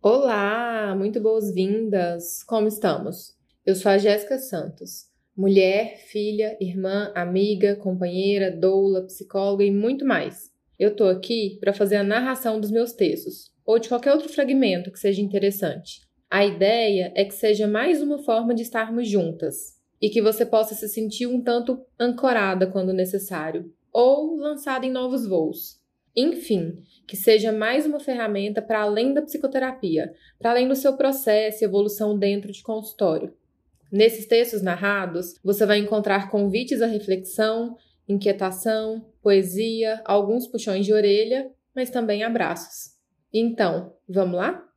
Olá, muito boas-vindas. Como estamos? Eu sou a Jéssica Santos, mulher, filha, irmã, amiga, companheira, doula, psicóloga e muito mais. Eu tô aqui para fazer a narração dos meus textos ou de qualquer outro fragmento que seja interessante. A ideia é que seja mais uma forma de estarmos juntas e que você possa se sentir um tanto ancorada quando necessário ou lançada em novos voos. Enfim, que seja mais uma ferramenta para além da psicoterapia, para além do seu processo e evolução dentro de consultório. Nesses textos narrados, você vai encontrar convites à reflexão, inquietação, poesia, alguns puxões de orelha, mas também abraços. Então, vamos lá?